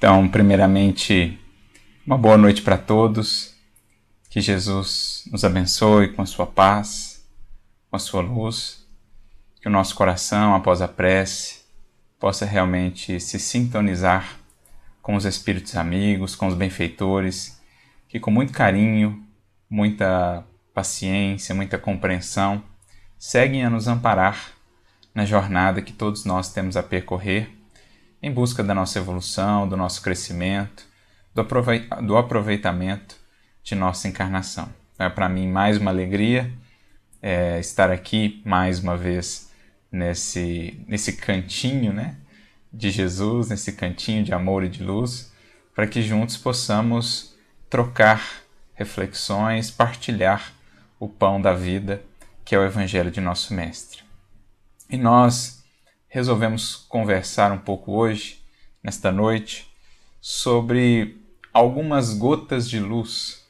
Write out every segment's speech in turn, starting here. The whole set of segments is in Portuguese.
Então, primeiramente, uma boa noite para todos. Que Jesus nos abençoe com a sua paz, com a sua luz. Que o nosso coração, após a prece, possa realmente se sintonizar com os espíritos amigos, com os benfeitores, que com muito carinho, muita paciência, muita compreensão, seguem a nos amparar na jornada que todos nós temos a percorrer em busca da nossa evolução, do nosso crescimento, do aproveitamento de nossa encarnação. É para mim mais uma alegria é, estar aqui mais uma vez nesse, nesse cantinho né, de Jesus, nesse cantinho de amor e de luz, para que juntos possamos trocar reflexões, partilhar o pão da vida, que é o Evangelho de nosso Mestre. E nós resolvemos conversar um pouco hoje, nesta noite, sobre algumas gotas de luz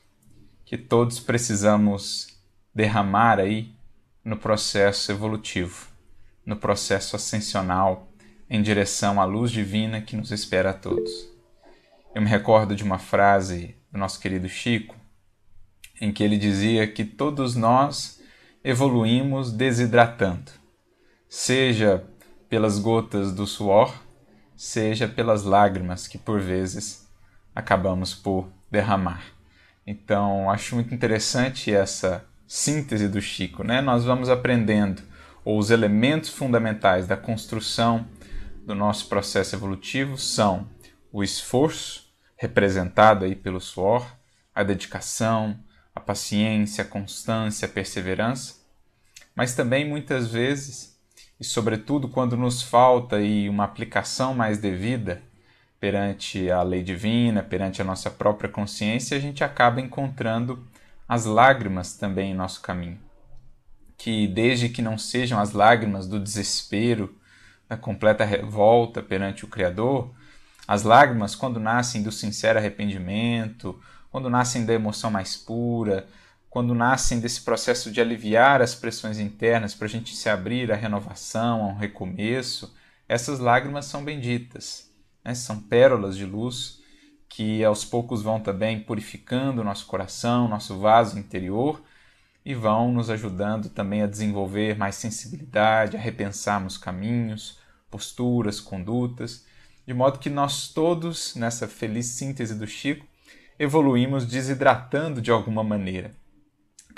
que todos precisamos derramar aí no processo evolutivo, no processo ascensional em direção à luz divina que nos espera a todos. Eu me recordo de uma frase do nosso querido Chico, em que ele dizia que todos nós evoluímos desidratando, seja pelas gotas do suor, seja pelas lágrimas que por vezes acabamos por derramar. Então, acho muito interessante essa síntese do Chico, né? Nós vamos aprendendo os elementos fundamentais da construção do nosso processo evolutivo são o esforço, representado aí pelo suor, a dedicação, a paciência, a constância, a perseverança, mas também muitas vezes e, sobretudo, quando nos falta aí uma aplicação mais devida perante a lei divina, perante a nossa própria consciência, a gente acaba encontrando as lágrimas também em nosso caminho. Que, desde que não sejam as lágrimas do desespero, da completa revolta perante o Criador, as lágrimas, quando nascem do sincero arrependimento, quando nascem da emoção mais pura, quando nascem desse processo de aliviar as pressões internas para a gente se abrir à renovação, a um recomeço, essas lágrimas são benditas, né? são pérolas de luz que aos poucos vão também purificando nosso coração, nosso vaso interior e vão nos ajudando também a desenvolver mais sensibilidade, a repensarmos caminhos, posturas, condutas, de modo que nós todos, nessa feliz síntese do Chico, evoluímos desidratando de alguma maneira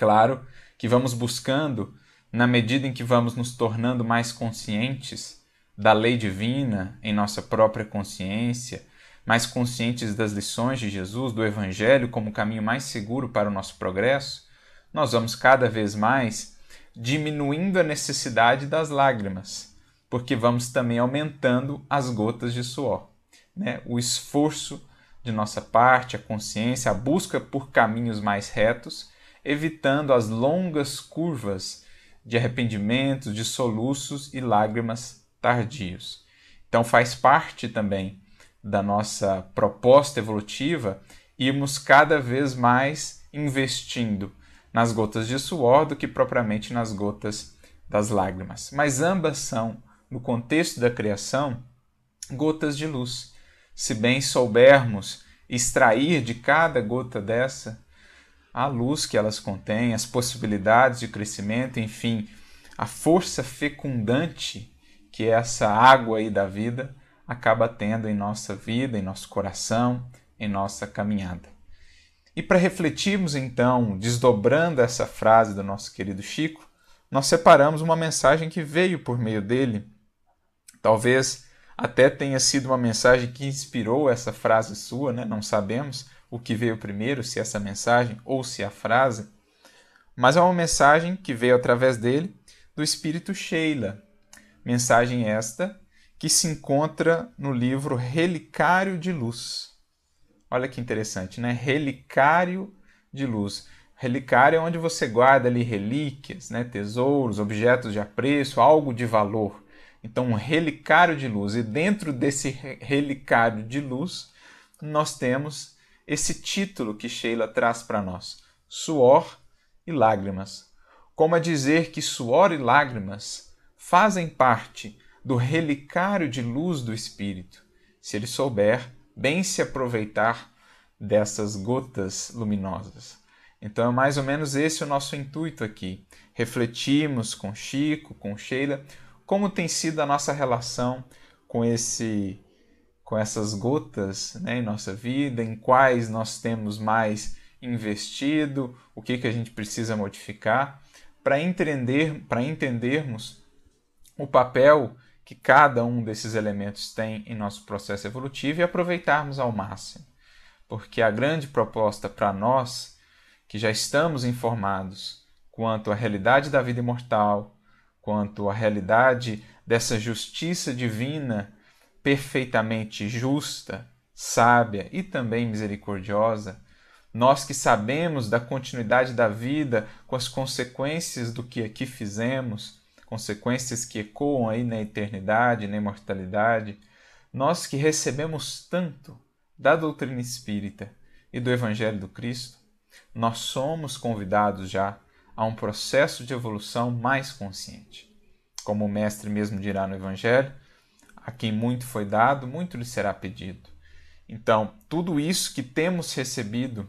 Claro que vamos buscando, na medida em que vamos nos tornando mais conscientes da lei divina em nossa própria consciência, mais conscientes das lições de Jesus, do Evangelho como caminho mais seguro para o nosso progresso, nós vamos cada vez mais diminuindo a necessidade das lágrimas, porque vamos também aumentando as gotas de suor. Né? O esforço de nossa parte, a consciência, a busca por caminhos mais retos evitando as longas curvas de arrependimentos, de soluços e lágrimas tardios. Então faz parte também da nossa proposta evolutiva irmos cada vez mais investindo nas gotas de suor do que propriamente nas gotas das lágrimas. Mas ambas são, no contexto da criação, gotas de luz. Se bem soubermos extrair de cada gota dessa a luz que elas contêm, as possibilidades de crescimento, enfim, a força fecundante que essa água aí da vida acaba tendo em nossa vida, em nosso coração, em nossa caminhada. E para refletirmos então, desdobrando essa frase do nosso querido Chico, nós separamos uma mensagem que veio por meio dele. Talvez até tenha sido uma mensagem que inspirou essa frase sua, né? não sabemos, o que veio primeiro, se essa mensagem ou se a frase, mas é uma mensagem que veio através dele do espírito Sheila. Mensagem esta que se encontra no livro Relicário de Luz. Olha que interessante, né? Relicário de Luz. Relicário é onde você guarda ali relíquias, né? tesouros, objetos de apreço, algo de valor. Então, um relicário de luz. E dentro desse relicário de luz, nós temos esse título que Sheila traz para nós: suor e lágrimas. Como a dizer que suor e lágrimas fazem parte do relicário de luz do Espírito, se ele souber bem se aproveitar dessas gotas luminosas. Então é mais ou menos esse o nosso intuito aqui. Refletimos com Chico, com Sheila, como tem sido a nossa relação com esse com essas gotas né, em nossa vida, em quais nós temos mais investido, o que, que a gente precisa modificar, para entender, para entendermos o papel que cada um desses elementos tem em nosso processo evolutivo e aproveitarmos ao máximo. Porque a grande proposta para nós, que já estamos informados quanto à realidade da vida imortal, quanto à realidade dessa justiça divina perfeitamente justa, sábia e também misericordiosa, nós que sabemos da continuidade da vida com as consequências do que aqui fizemos, consequências que ecoam aí na eternidade, na imortalidade, nós que recebemos tanto da doutrina espírita e do Evangelho do Cristo, nós somos convidados já a um processo de evolução mais consciente. Como o Mestre mesmo dirá no Evangelho, a quem muito foi dado, muito lhe será pedido. Então, tudo isso que temos recebido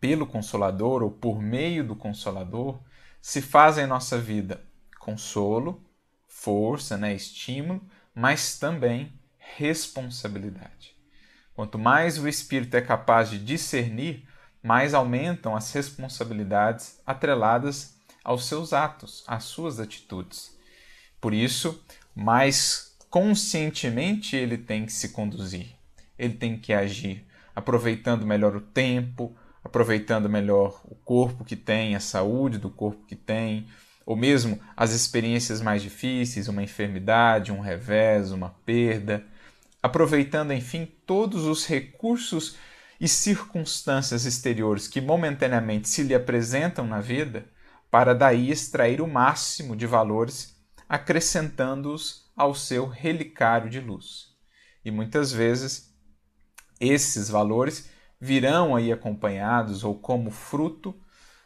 pelo Consolador ou por meio do Consolador se faz em nossa vida consolo, força, né, estímulo, mas também responsabilidade. Quanto mais o espírito é capaz de discernir, mais aumentam as responsabilidades atreladas aos seus atos, às suas atitudes. Por isso, mais conscientemente ele tem que se conduzir, ele tem que agir, aproveitando melhor o tempo, aproveitando melhor o corpo que tem, a saúde do corpo que tem, ou mesmo as experiências mais difíceis, uma enfermidade, um revés, uma perda, aproveitando, enfim, todos os recursos e circunstâncias exteriores que momentaneamente se lhe apresentam na vida, para daí extrair o máximo de valores, acrescentando-os ao seu relicário de luz. E muitas vezes esses valores virão aí acompanhados ou como fruto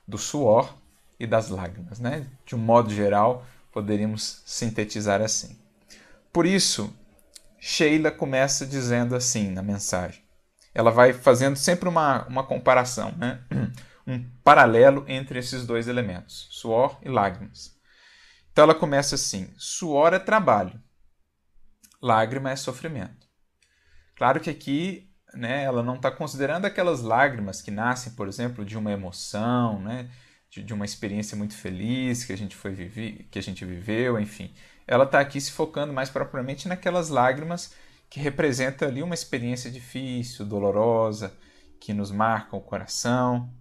do suor e das lágrimas, né? De um modo geral, poderíamos sintetizar assim. Por isso, Sheila começa dizendo assim na mensagem. Ela vai fazendo sempre uma, uma comparação, né? um paralelo entre esses dois elementos, suor e lágrimas. Então ela começa assim: suor é trabalho, lágrima é sofrimento. Claro que aqui né, ela não está considerando aquelas lágrimas que nascem, por exemplo, de uma emoção, né, de, de uma experiência muito feliz que a gente foi que a gente viveu, enfim. Ela está aqui se focando mais propriamente naquelas lágrimas que representam ali uma experiência difícil, dolorosa, que nos marcam o coração.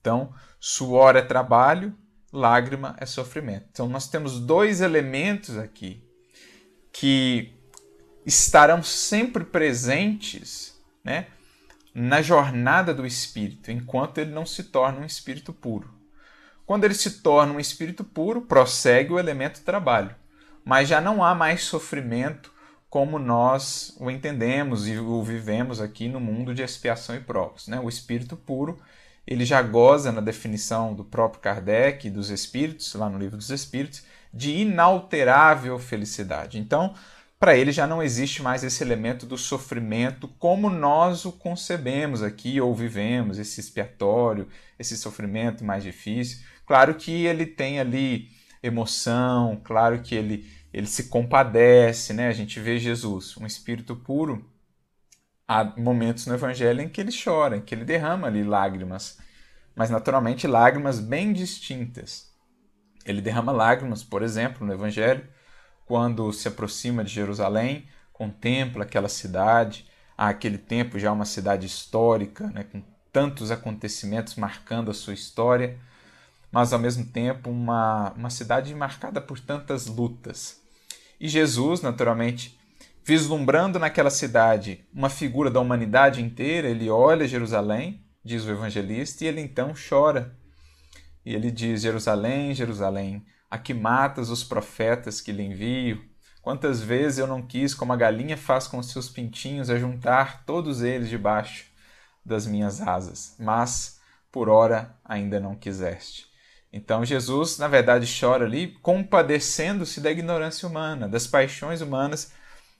Então, suor é trabalho, lágrima é sofrimento. Então nós temos dois elementos aqui que estarão sempre presentes, né, na jornada do espírito, enquanto ele não se torna um espírito puro. Quando ele se torna um espírito puro, prossegue o elemento trabalho, mas já não há mais sofrimento como nós o entendemos e o vivemos aqui no mundo de expiação e provas. Né? O espírito puro ele já goza na definição do próprio Kardec dos Espíritos, lá no Livro dos Espíritos, de inalterável felicidade. Então, para ele já não existe mais esse elemento do sofrimento como nós o concebemos aqui ou vivemos, esse expiatório, esse sofrimento mais difícil. Claro que ele tem ali emoção, claro que ele, ele se compadece, né? A gente vê Jesus, um espírito puro, há momentos no Evangelho em que ele chora, em que ele derrama ali lágrimas, mas naturalmente lágrimas bem distintas. Ele derrama lágrimas, por exemplo, no Evangelho, quando se aproxima de Jerusalém, contempla aquela cidade, há aquele tempo já uma cidade histórica, né, com tantos acontecimentos marcando a sua história, mas ao mesmo tempo uma, uma cidade marcada por tantas lutas. E Jesus, naturalmente, vislumbrando naquela cidade uma figura da humanidade inteira, ele olha Jerusalém, diz o evangelista, e ele então chora. E ele diz: Jerusalém, Jerusalém, a que matas os profetas que lhe envio. Quantas vezes eu não quis, como a galinha faz com os seus pintinhos, ajuntar todos eles debaixo das minhas asas, mas por ora ainda não quiseste. Então Jesus, na verdade, chora ali, compadecendo-se da ignorância humana, das paixões humanas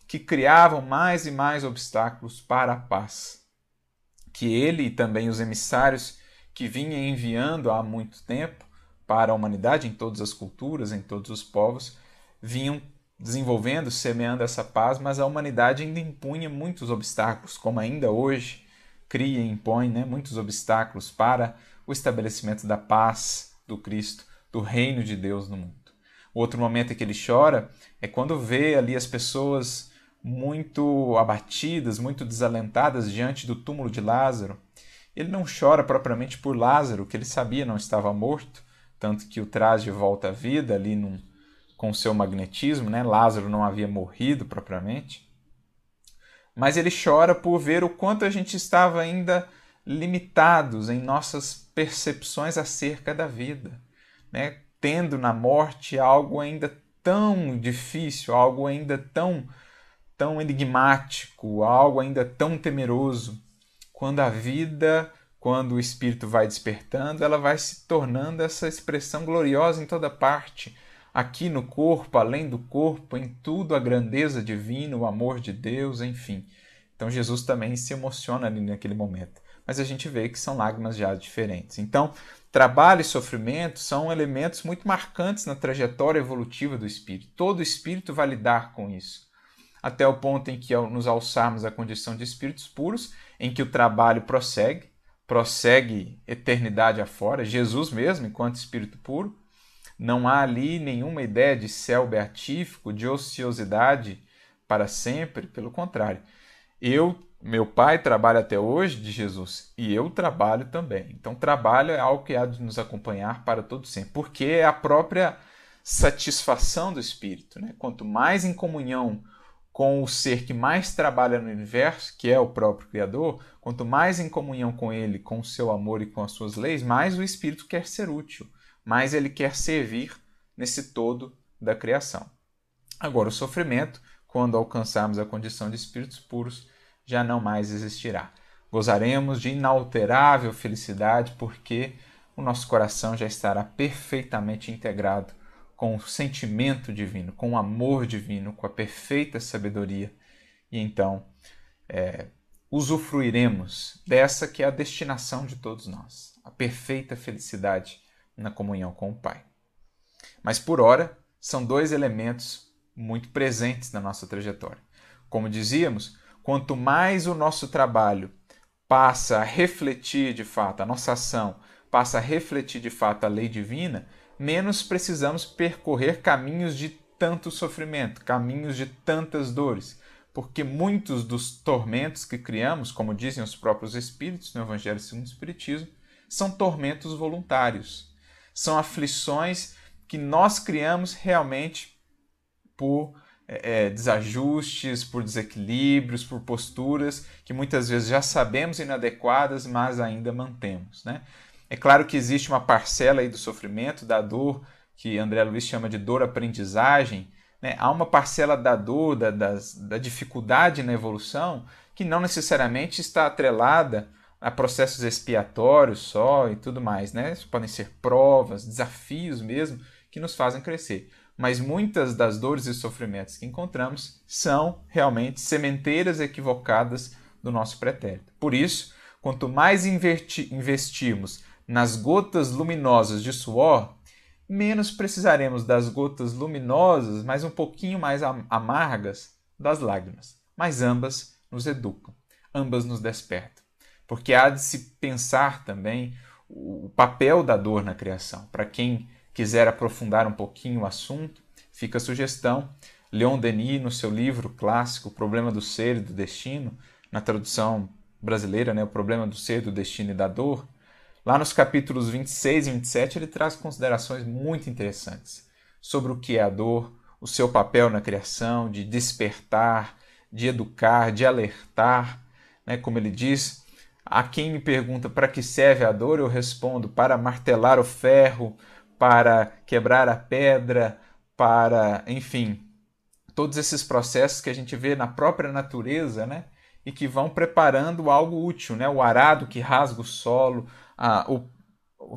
que criavam mais e mais obstáculos para a paz. Que ele e também os emissários que vinha enviando há muito tempo para a humanidade, em todas as culturas, em todos os povos, vinham desenvolvendo, semeando essa paz, mas a humanidade ainda impunha muitos obstáculos, como ainda hoje cria e impõe né, muitos obstáculos para o estabelecimento da paz do Cristo, do reino de Deus no mundo. Outro momento em que ele chora é quando vê ali as pessoas muito abatidas, muito desalentadas diante do túmulo de Lázaro. Ele não chora propriamente por Lázaro, que ele sabia não estava morto, tanto que o traz de volta à vida ali num, com seu magnetismo, né? Lázaro não havia morrido propriamente. Mas ele chora por ver o quanto a gente estava ainda limitados em nossas percepções acerca da vida, né? tendo na morte algo ainda tão difícil, algo ainda tão tão enigmático, algo ainda tão temeroso. Quando a vida, quando o espírito vai despertando, ela vai se tornando essa expressão gloriosa em toda parte, aqui no corpo, além do corpo, em tudo a grandeza divina, o amor de Deus, enfim. Então Jesus também se emociona ali naquele momento mas a gente vê que são lágrimas já diferentes. Então, trabalho e sofrimento são elementos muito marcantes na trajetória evolutiva do espírito. Todo espírito vai lidar com isso. Até o ponto em que, nos alçarmos à condição de espíritos puros, em que o trabalho prossegue, prossegue eternidade afora, Jesus mesmo, enquanto espírito puro, não há ali nenhuma ideia de céu beatífico, de ociosidade para sempre, pelo contrário. Eu meu pai trabalha até hoje de Jesus e eu trabalho também. Então, trabalho é algo que há de nos acompanhar para todo sempre, porque é a própria satisfação do espírito. Né? Quanto mais em comunhão com o ser que mais trabalha no universo, que é o próprio Criador, quanto mais em comunhão com ele, com o seu amor e com as suas leis, mais o espírito quer ser útil, mais ele quer servir nesse todo da criação. Agora, o sofrimento, quando alcançarmos a condição de espíritos puros, já não mais existirá. Gozaremos de inalterável felicidade porque o nosso coração já estará perfeitamente integrado com o sentimento divino, com o amor divino, com a perfeita sabedoria. E então é, usufruiremos dessa que é a destinação de todos nós, a perfeita felicidade na comunhão com o Pai. Mas por ora, são dois elementos muito presentes na nossa trajetória. Como dizíamos, quanto mais o nosso trabalho passa a refletir de fato, a nossa ação passa a refletir de fato a lei divina, menos precisamos percorrer caminhos de tanto sofrimento, caminhos de tantas dores, porque muitos dos tormentos que criamos, como dizem os próprios Espíritos no Evangelho segundo o Espiritismo, são tormentos voluntários, são aflições que nós criamos realmente por é, é, desajustes, por desequilíbrios, por posturas que muitas vezes já sabemos inadequadas, mas ainda mantemos. Né? É claro que existe uma parcela aí do sofrimento, da dor, que André Luiz chama de dor aprendizagem. Né? Há uma parcela da dor, da, da dificuldade na evolução, que não necessariamente está atrelada a processos expiatórios só e tudo mais. Né? Podem ser provas, desafios mesmo, que nos fazem crescer mas muitas das dores e sofrimentos que encontramos são realmente sementeiras equivocadas do nosso pretérito. Por isso, quanto mais investirmos nas gotas luminosas de suor, menos precisaremos das gotas luminosas, mas um pouquinho mais amargas, das lágrimas. Mas ambas nos educam, ambas nos despertam. Porque há de se pensar também o papel da dor na criação. Para quem quiser aprofundar um pouquinho o assunto, fica a sugestão. Leon Denis, no seu livro clássico O Problema do Ser e do Destino, na tradução brasileira, né, O Problema do Ser, do Destino e da Dor, lá nos capítulos 26 e 27, ele traz considerações muito interessantes sobre o que é a dor, o seu papel na criação, de despertar, de educar, de alertar. Né, como ele diz, a quem me pergunta para que serve a dor, eu respondo para martelar o ferro, para quebrar a pedra, para, enfim, todos esses processos que a gente vê na própria natureza, né? E que vão preparando algo útil, né? O arado que rasga o solo, a, o,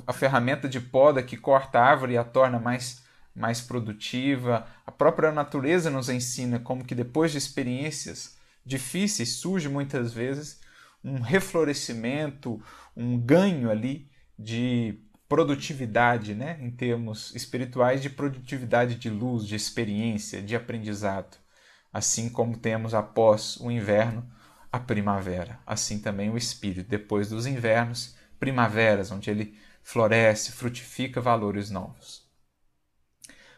a ferramenta de poda que corta a árvore e a torna mais mais produtiva. A própria natureza nos ensina como que depois de experiências difíceis surge muitas vezes um reflorescimento, um ganho ali de produtividade, né, em termos espirituais, de produtividade de luz, de experiência, de aprendizado. Assim como temos após o inverno a primavera, assim também o espírito, depois dos invernos, primaveras, onde ele floresce, frutifica valores novos.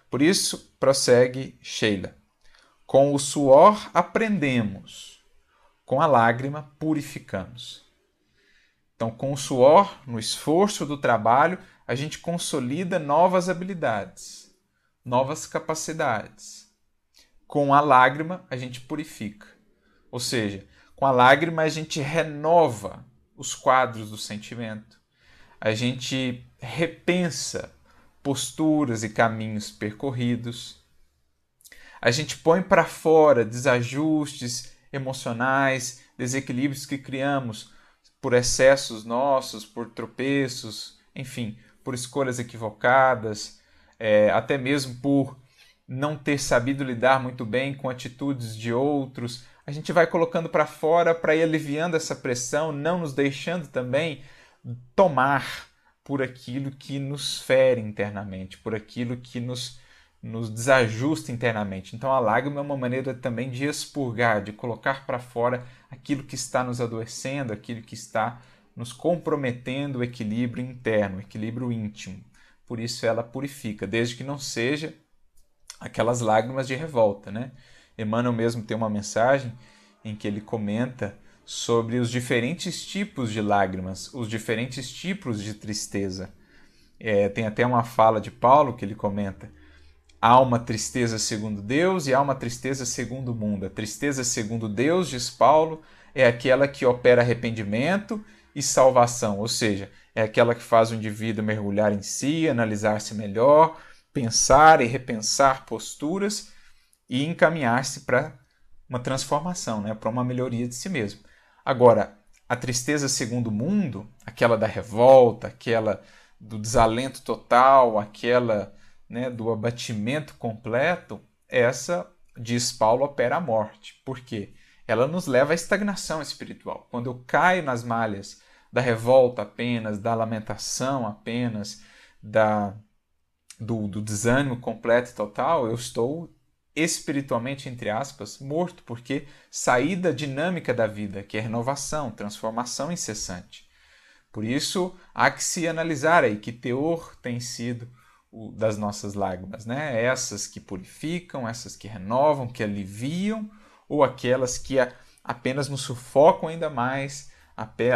Por isso, prossegue Sheila: com o suor aprendemos, com a lágrima purificamos. Então, com o suor, no esforço do trabalho, a gente consolida novas habilidades, novas capacidades. Com a lágrima, a gente purifica. Ou seja, com a lágrima, a gente renova os quadros do sentimento, a gente repensa posturas e caminhos percorridos, a gente põe para fora desajustes emocionais, desequilíbrios que criamos por excessos nossos, por tropeços, enfim, por escolhas equivocadas, é, até mesmo por não ter sabido lidar muito bem com atitudes de outros. A gente vai colocando para fora para ir aliviando essa pressão, não nos deixando também tomar por aquilo que nos fere internamente, por aquilo que nos, nos desajusta internamente. Então a lágrima é uma maneira também de expurgar, de colocar para fora aquilo que está nos adoecendo, aquilo que está nos comprometendo o equilíbrio interno, o equilíbrio íntimo. Por isso ela purifica, desde que não seja aquelas lágrimas de revolta, né? Emmanuel mesmo tem uma mensagem em que ele comenta sobre os diferentes tipos de lágrimas, os diferentes tipos de tristeza. É, tem até uma fala de Paulo que ele comenta: há uma tristeza segundo Deus e há uma tristeza segundo o mundo. A tristeza segundo Deus, diz Paulo, é aquela que opera arrependimento e salvação, ou seja, é aquela que faz o indivíduo mergulhar em si, analisar-se melhor, pensar e repensar posturas e encaminhar-se para uma transformação, né, para uma melhoria de si mesmo. Agora, a tristeza segundo o mundo, aquela da revolta, aquela do desalento total, aquela né, do abatimento completo, essa, diz Paulo, opera a morte. Por quê? Ela nos leva à estagnação espiritual. Quando eu caio nas malhas da revolta apenas, da lamentação apenas, da, do, do desânimo completo e total, eu estou espiritualmente, entre aspas, morto, porque saí da dinâmica da vida, que é renovação, transformação incessante. Por isso, há que se analisar aí que teor tem sido o das nossas lágrimas, né? Essas que purificam, essas que renovam, que aliviam, ou aquelas que apenas nos sufocam ainda mais,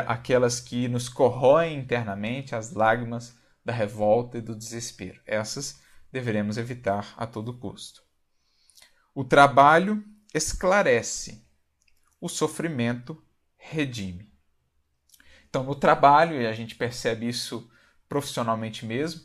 aquelas que nos corroem internamente, as lágrimas da revolta e do desespero. Essas deveremos evitar a todo custo. O trabalho esclarece, o sofrimento redime. Então, no trabalho, e a gente percebe isso profissionalmente mesmo,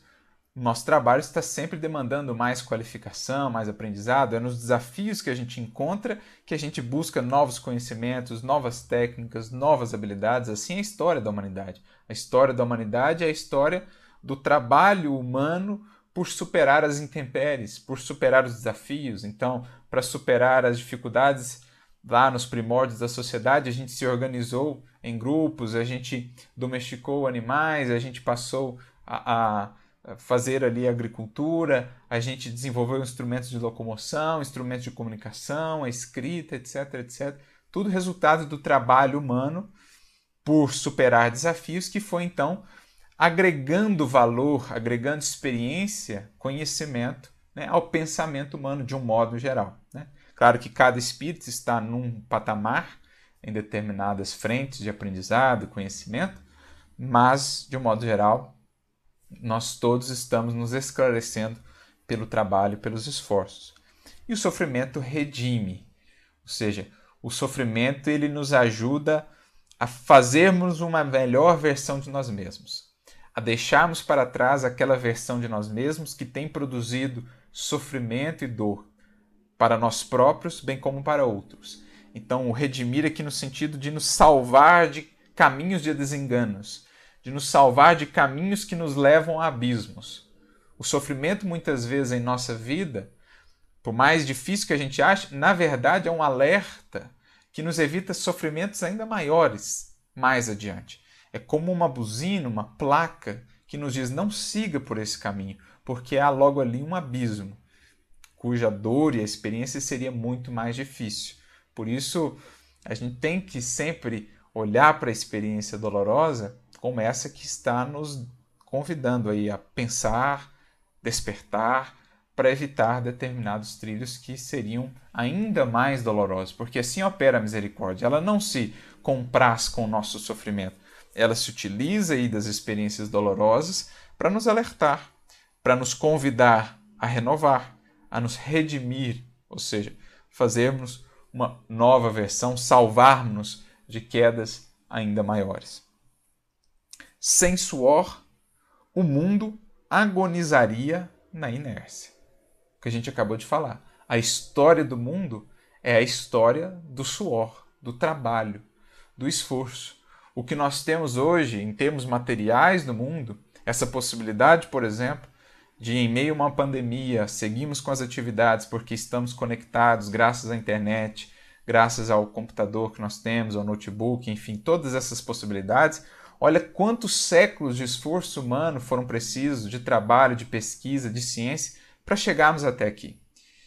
nosso trabalho está sempre demandando mais qualificação, mais aprendizado. É nos desafios que a gente encontra que a gente busca novos conhecimentos, novas técnicas, novas habilidades. Assim é a história da humanidade. A história da humanidade é a história do trabalho humano por superar as intempéries, por superar os desafios. Então, para superar as dificuldades lá nos primórdios da sociedade, a gente se organizou em grupos, a gente domesticou animais, a gente passou a, a fazer ali agricultura, a gente desenvolveu instrumentos de locomoção, instrumentos de comunicação, a escrita, etc, etc. Tudo resultado do trabalho humano por superar desafios que foi então agregando valor, agregando experiência, conhecimento né, ao pensamento humano de um modo geral. Claro que cada espírito está num patamar em determinadas frentes de aprendizado, conhecimento, mas de um modo geral nós todos estamos nos esclarecendo pelo trabalho, pelos esforços. E o sofrimento redime, ou seja, o sofrimento ele nos ajuda a fazermos uma melhor versão de nós mesmos, a deixarmos para trás aquela versão de nós mesmos que tem produzido sofrimento e dor para nós próprios, bem como para outros. Então, o redimir aqui no sentido de nos salvar de caminhos de desenganos, de nos salvar de caminhos que nos levam a abismos. O sofrimento, muitas vezes, em nossa vida, por mais difícil que a gente ache, na verdade é um alerta que nos evita sofrimentos ainda maiores mais adiante. É como uma buzina, uma placa que nos diz não siga por esse caminho, porque há logo ali um abismo, cuja dor e a experiência seria muito mais difícil. Por isso, a gente tem que sempre olhar para a experiência dolorosa como essa que está nos convidando aí a pensar, despertar, para evitar determinados trilhos que seriam ainda mais dolorosos, porque assim opera a misericórdia. Ela não se compraz com o nosso sofrimento, ela se utiliza aí das experiências dolorosas para nos alertar, para nos convidar a renovar, a nos redimir, ou seja, fazermos uma nova versão, salvarmos de quedas ainda maiores. Sem suor, o mundo agonizaria na inércia. O que a gente acabou de falar. A história do mundo é a história do suor, do trabalho, do esforço. O que nós temos hoje em termos materiais no mundo, essa possibilidade, por exemplo, de em meio a uma pandemia seguimos com as atividades porque estamos conectados graças à internet, graças ao computador que nós temos, ao notebook, enfim, todas essas possibilidades. Olha quantos séculos de esforço humano foram precisos, de trabalho, de pesquisa, de ciência, para chegarmos até aqui.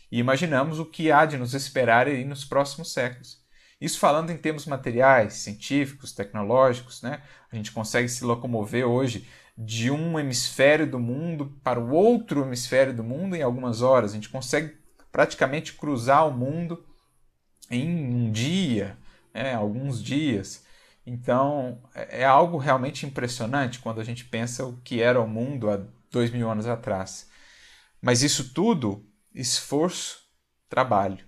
E imaginamos o que há de nos esperar aí nos próximos séculos. Isso falando em termos materiais, científicos, tecnológicos, né? A gente consegue se locomover hoje de um hemisfério do mundo para o outro hemisfério do mundo em algumas horas. A gente consegue praticamente cruzar o mundo em um dia, né? alguns dias. Então é, é algo realmente impressionante quando a gente pensa o que era o mundo há dois mil anos atrás. Mas isso tudo, esforço, trabalho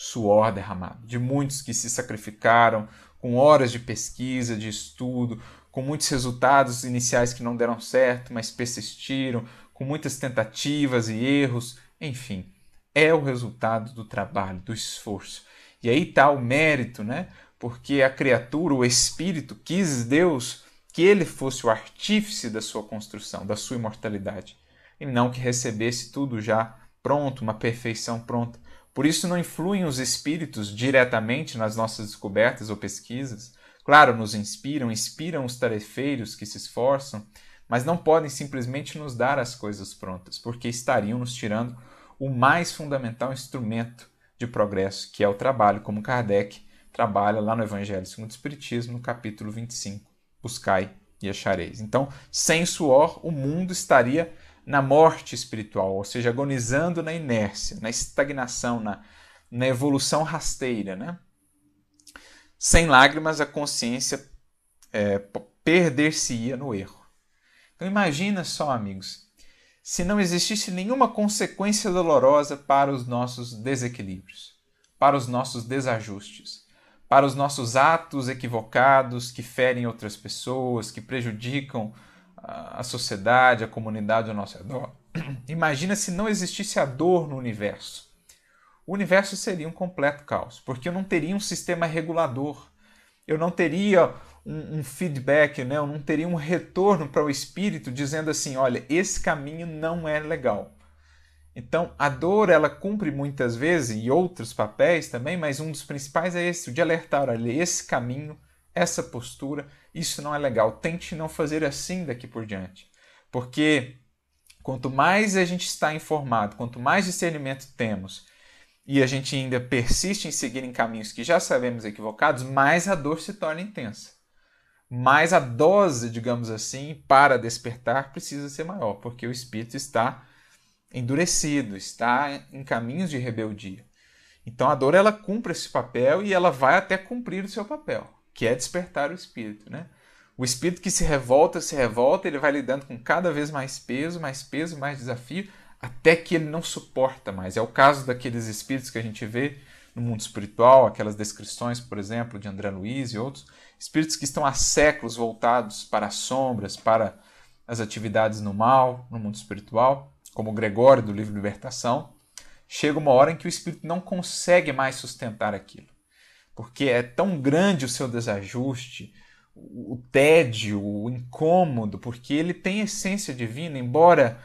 suor derramado, de muitos que se sacrificaram, com horas de pesquisa, de estudo, com muitos resultados iniciais que não deram certo, mas persistiram, com muitas tentativas e erros, enfim, é o resultado do trabalho, do esforço. E aí está o mérito, né? Porque a criatura, o espírito, quis Deus que ele fosse o artífice da sua construção, da sua imortalidade, e não que recebesse tudo já pronto, uma perfeição pronta. Por isso não influem os espíritos diretamente nas nossas descobertas ou pesquisas. Claro, nos inspiram, inspiram os tarefeiros que se esforçam, mas não podem simplesmente nos dar as coisas prontas, porque estariam nos tirando o mais fundamental instrumento de progresso, que é o trabalho, como Kardec trabalha lá no Evangelho segundo o Espiritismo, no capítulo 25, Buscai e achareis. Então, sem suor, o mundo estaria na morte espiritual, ou seja, agonizando na inércia, na estagnação, na, na evolução rasteira. Né? Sem lágrimas, a consciência é, perder-se-ia no erro. Então imagina só, amigos, se não existisse nenhuma consequência dolorosa para os nossos desequilíbrios, para os nossos desajustes, para os nossos atos equivocados que ferem outras pessoas, que prejudicam a sociedade, a comunidade ao nosso redor. Imagina se não existisse a dor no universo. O universo seria um completo caos, porque eu não teria um sistema regulador, eu não teria um, um feedback, né? eu não teria um retorno para o espírito dizendo assim: olha, esse caminho não é legal. Então, a dor ela cumpre muitas vezes e outros papéis também, mas um dos principais é esse, o de alertar, olha, esse caminho, essa postura isso não é legal. Tente não fazer assim daqui por diante. Porque quanto mais a gente está informado, quanto mais discernimento temos, e a gente ainda persiste em seguir em caminhos que já sabemos equivocados, mais a dor se torna intensa. Mais a dose, digamos assim, para despertar precisa ser maior, porque o espírito está endurecido, está em caminhos de rebeldia. Então a dor ela cumpre esse papel e ela vai até cumprir o seu papel que é despertar o espírito, né? O espírito que se revolta, se revolta, ele vai lidando com cada vez mais peso, mais peso, mais desafio, até que ele não suporta mais. É o caso daqueles espíritos que a gente vê no mundo espiritual, aquelas descrições, por exemplo, de André Luiz e outros, espíritos que estão há séculos voltados para as sombras, para as atividades no mal, no mundo espiritual, como Gregório do livro Libertação. Chega uma hora em que o espírito não consegue mais sustentar aquilo porque é tão grande o seu desajuste, o tédio, o incômodo, porque ele tem essência divina, embora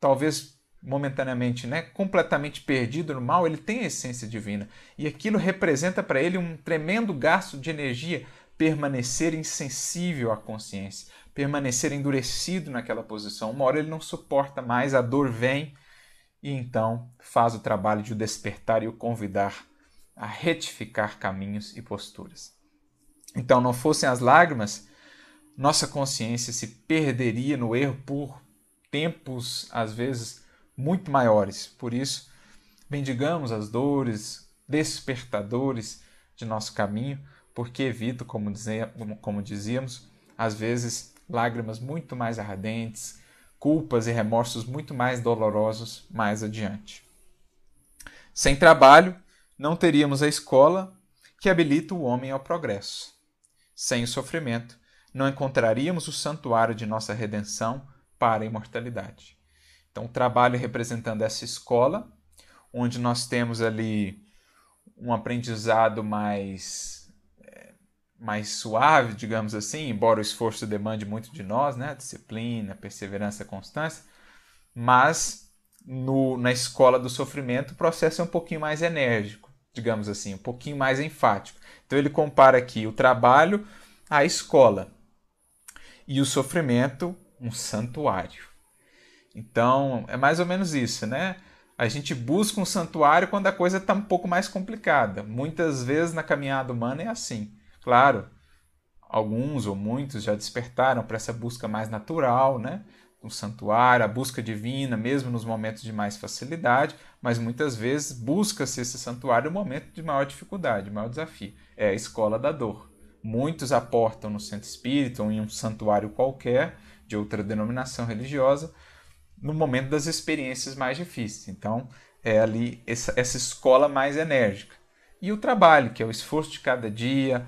talvez momentaneamente, né, completamente perdido no mal, ele tem a essência divina. E aquilo representa para ele um tremendo gasto de energia permanecer insensível à consciência, permanecer endurecido naquela posição. Uma hora ele não suporta mais, a dor vem e então faz o trabalho de o despertar e o convidar a retificar caminhos e posturas. Então, não fossem as lágrimas, nossa consciência se perderia no erro por tempos, às vezes, muito maiores. Por isso, bendigamos as dores, despertadores de nosso caminho, porque evito, como, como dizíamos, às vezes lágrimas muito mais ardentes, culpas e remorsos muito mais dolorosos mais adiante. Sem trabalho, não teríamos a escola que habilita o homem ao progresso. Sem o sofrimento, não encontraríamos o santuário de nossa redenção para a imortalidade. Então, o trabalho representando essa escola, onde nós temos ali um aprendizado mais é, mais suave, digamos assim, embora o esforço demande muito de nós, né? Disciplina, perseverança, constância, mas no, na escola do sofrimento o processo é um pouquinho mais enérgico, digamos assim, um pouquinho mais enfático. Então ele compara aqui o trabalho à escola e o sofrimento um santuário. Então, é mais ou menos isso, né? A gente busca um santuário quando a coisa está um pouco mais complicada. Muitas vezes na caminhada humana é assim. Claro, alguns ou muitos já despertaram para essa busca mais natural, né? Um santuário, a busca divina, mesmo nos momentos de mais facilidade, mas muitas vezes busca-se esse santuário no momento de maior dificuldade, maior desafio. É a escola da dor. Muitos aportam no centro espírita ou em um santuário qualquer de outra denominação religiosa no momento das experiências mais difíceis. Então, é ali essa, essa escola mais enérgica. E o trabalho, que é o esforço de cada dia,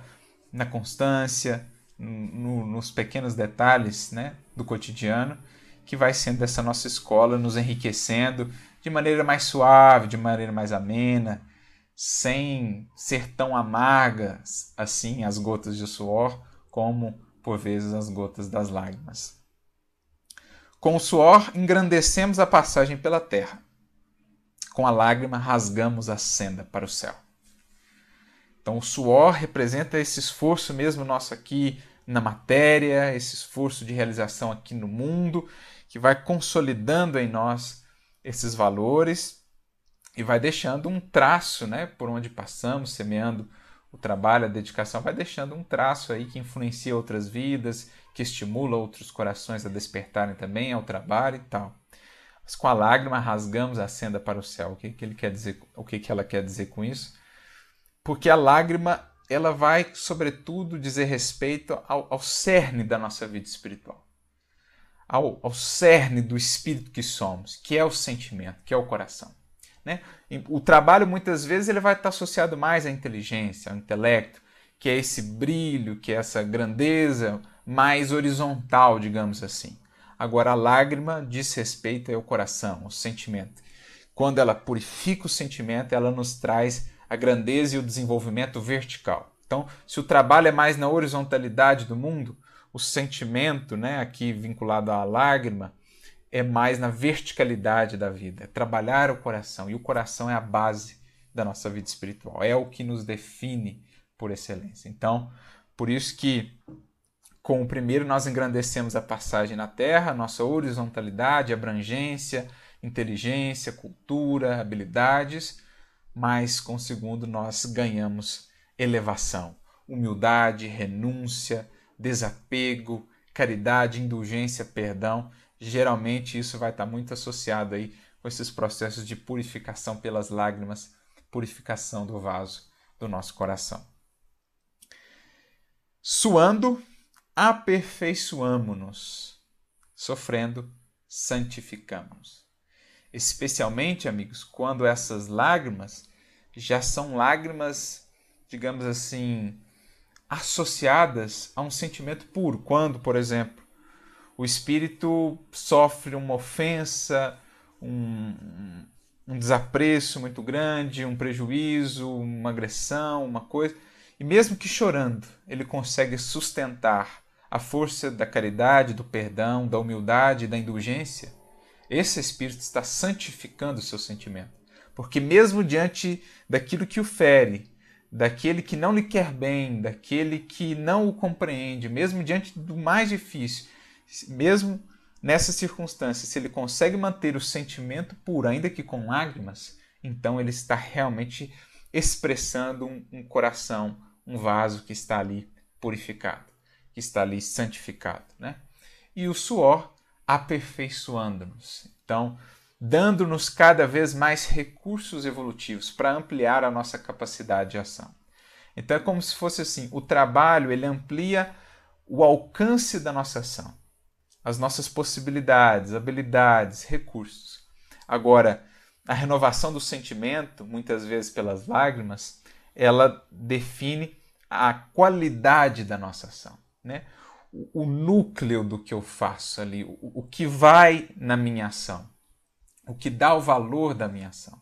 na constância, no, nos pequenos detalhes né, do cotidiano, que vai sendo essa nossa escola, nos enriquecendo de maneira mais suave, de maneira mais amena, sem ser tão amarga assim as gotas de suor, como por vezes as gotas das lágrimas. Com o suor engrandecemos a passagem pela terra. Com a lágrima rasgamos a senda para o céu. Então o suor representa esse esforço mesmo nosso aqui na matéria, esse esforço de realização aqui no mundo, que vai consolidando em nós esses valores e vai deixando um traço, né, por onde passamos, semeando o trabalho, a dedicação, vai deixando um traço aí que influencia outras vidas, que estimula outros corações a despertarem também ao trabalho e tal. Mas com a lágrima rasgamos a senda para o céu. O que, que ele quer dizer? O que, que ela quer dizer com isso? Porque a lágrima ela vai, sobretudo, dizer respeito ao, ao cerne da nossa vida espiritual, ao, ao cerne do espírito que somos, que é o sentimento, que é o coração. Né? O trabalho muitas vezes ele vai estar associado mais à inteligência, ao intelecto, que é esse brilho, que é essa grandeza mais horizontal, digamos assim. Agora a lágrima diz respeito ao coração, ao sentimento. Quando ela purifica o sentimento, ela nos traz a grandeza e o desenvolvimento vertical. Então, se o trabalho é mais na horizontalidade do mundo, o sentimento, né, aqui vinculado à lágrima, é mais na verticalidade da vida, é trabalhar o coração. E o coração é a base da nossa vida espiritual, é o que nos define por excelência. Então, por isso que com o primeiro nós engrandecemos a passagem na terra, nossa horizontalidade, abrangência, inteligência, cultura, habilidades, mas com o segundo nós ganhamos elevação, humildade, renúncia, desapego, caridade, indulgência, perdão geralmente isso vai estar muito associado aí com esses processos de purificação pelas lágrimas, purificação do vaso do nosso coração. Suando, aperfeiçoamo-nos. Sofrendo, santificamos. Especialmente, amigos, quando essas lágrimas já são lágrimas, digamos assim, associadas a um sentimento puro. Quando, por exemplo, o espírito sofre uma ofensa, um, um desapreço muito grande, um prejuízo, uma agressão, uma coisa. E mesmo que chorando, ele consegue sustentar a força da caridade, do perdão, da humildade, da indulgência. esse espírito está santificando o seu sentimento. Porque mesmo diante daquilo que o fere, daquele que não lhe quer bem, daquele que não o compreende, mesmo diante do mais difícil, mesmo nessa circunstância, se ele consegue manter o sentimento puro, ainda que com lágrimas, então ele está realmente expressando um, um coração, um vaso que está ali purificado, que está ali santificado. Né? E o suor aperfeiçoando-nos. Então, dando-nos cada vez mais recursos evolutivos para ampliar a nossa capacidade de ação. Então é como se fosse assim, o trabalho ele amplia o alcance da nossa ação, as nossas possibilidades, habilidades, recursos. Agora, a renovação do sentimento, muitas vezes pelas lágrimas, ela define a qualidade da nossa ação, né? o, núcleo do que eu faço ali, o, o que vai na minha ação, o que dá o valor da minha ação.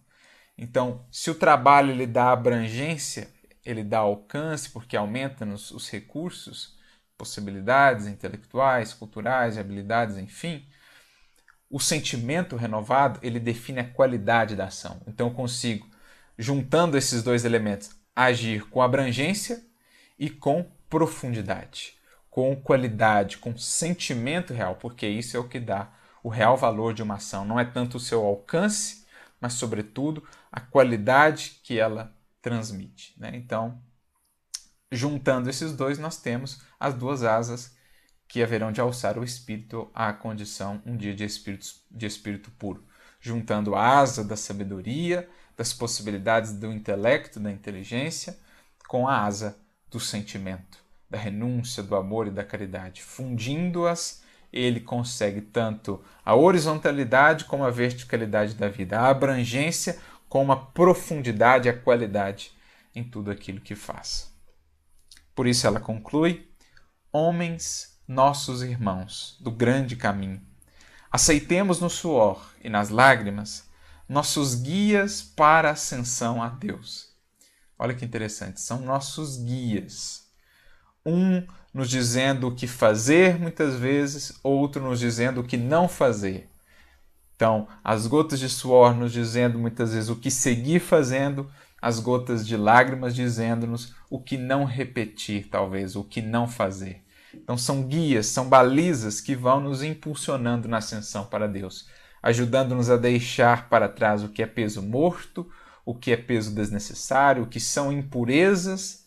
Então, se o trabalho ele dá abrangência, ele dá alcance porque aumenta nos, os recursos, possibilidades intelectuais, culturais, habilidades, enfim, o sentimento renovado ele define a qualidade da ação. Então eu consigo, juntando esses dois elementos, agir com abrangência e com profundidade com qualidade, com sentimento real, porque isso é o que dá o real valor de uma ação. Não é tanto o seu alcance, mas, sobretudo, a qualidade que ela transmite. Né? Então, juntando esses dois, nós temos as duas asas que haverão de alçar o espírito à condição um dia de espírito, de espírito puro. Juntando a asa da sabedoria, das possibilidades do intelecto, da inteligência, com a asa do sentimento da renúncia, do amor e da caridade. Fundindo-as, ele consegue tanto a horizontalidade como a verticalidade da vida, a abrangência como a profundidade a qualidade em tudo aquilo que faz. Por isso ela conclui: Homens, nossos irmãos do grande caminho, aceitemos no suor e nas lágrimas nossos guias para a ascensão a Deus. Olha que interessante, são nossos guias um nos dizendo o que fazer muitas vezes, outro nos dizendo o que não fazer. Então, as gotas de suor nos dizendo muitas vezes o que seguir fazendo, as gotas de lágrimas dizendo-nos o que não repetir, talvez, o que não fazer. Então, são guias, são balizas que vão nos impulsionando na ascensão para Deus, ajudando-nos a deixar para trás o que é peso morto, o que é peso desnecessário, o que são impurezas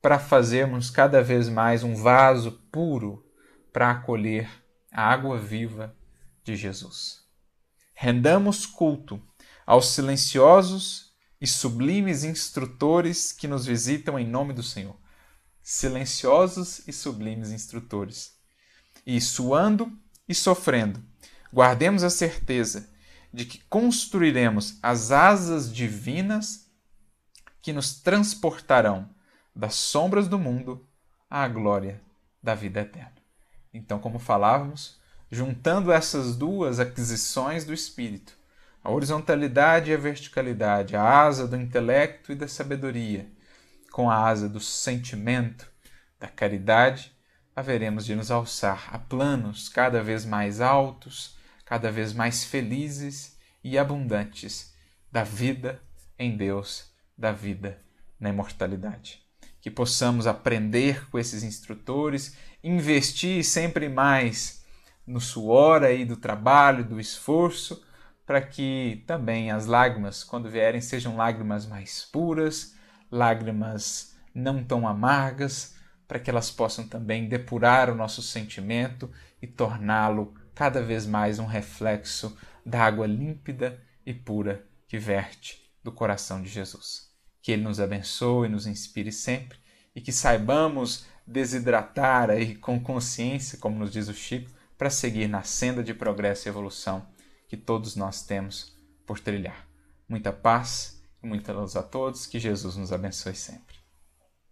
para fazermos cada vez mais um vaso puro para acolher a água viva de Jesus. Rendamos culto aos silenciosos e sublimes instrutores que nos visitam em nome do Senhor. Silenciosos e sublimes instrutores. E suando e sofrendo, guardemos a certeza de que construiremos as asas divinas que nos transportarão das sombras do mundo à glória da vida eterna. Então, como falávamos, juntando essas duas aquisições do espírito, a horizontalidade e a verticalidade, a asa do intelecto e da sabedoria, com a asa do sentimento, da caridade, haveremos de nos alçar a planos cada vez mais altos, cada vez mais felizes e abundantes da vida em Deus, da vida na imortalidade. Que possamos aprender com esses instrutores, investir sempre mais no suor aí do trabalho, do esforço, para que também as lágrimas, quando vierem, sejam lágrimas mais puras, lágrimas não tão amargas, para que elas possam também depurar o nosso sentimento e torná-lo cada vez mais um reflexo da água límpida e pura que verte do coração de Jesus. Que Ele nos abençoe nos inspire sempre e que saibamos desidratar aí com consciência, como nos diz o Chico, para seguir na senda de progresso e evolução que todos nós temos por trilhar. Muita paz muita luz a todos, que Jesus nos abençoe sempre.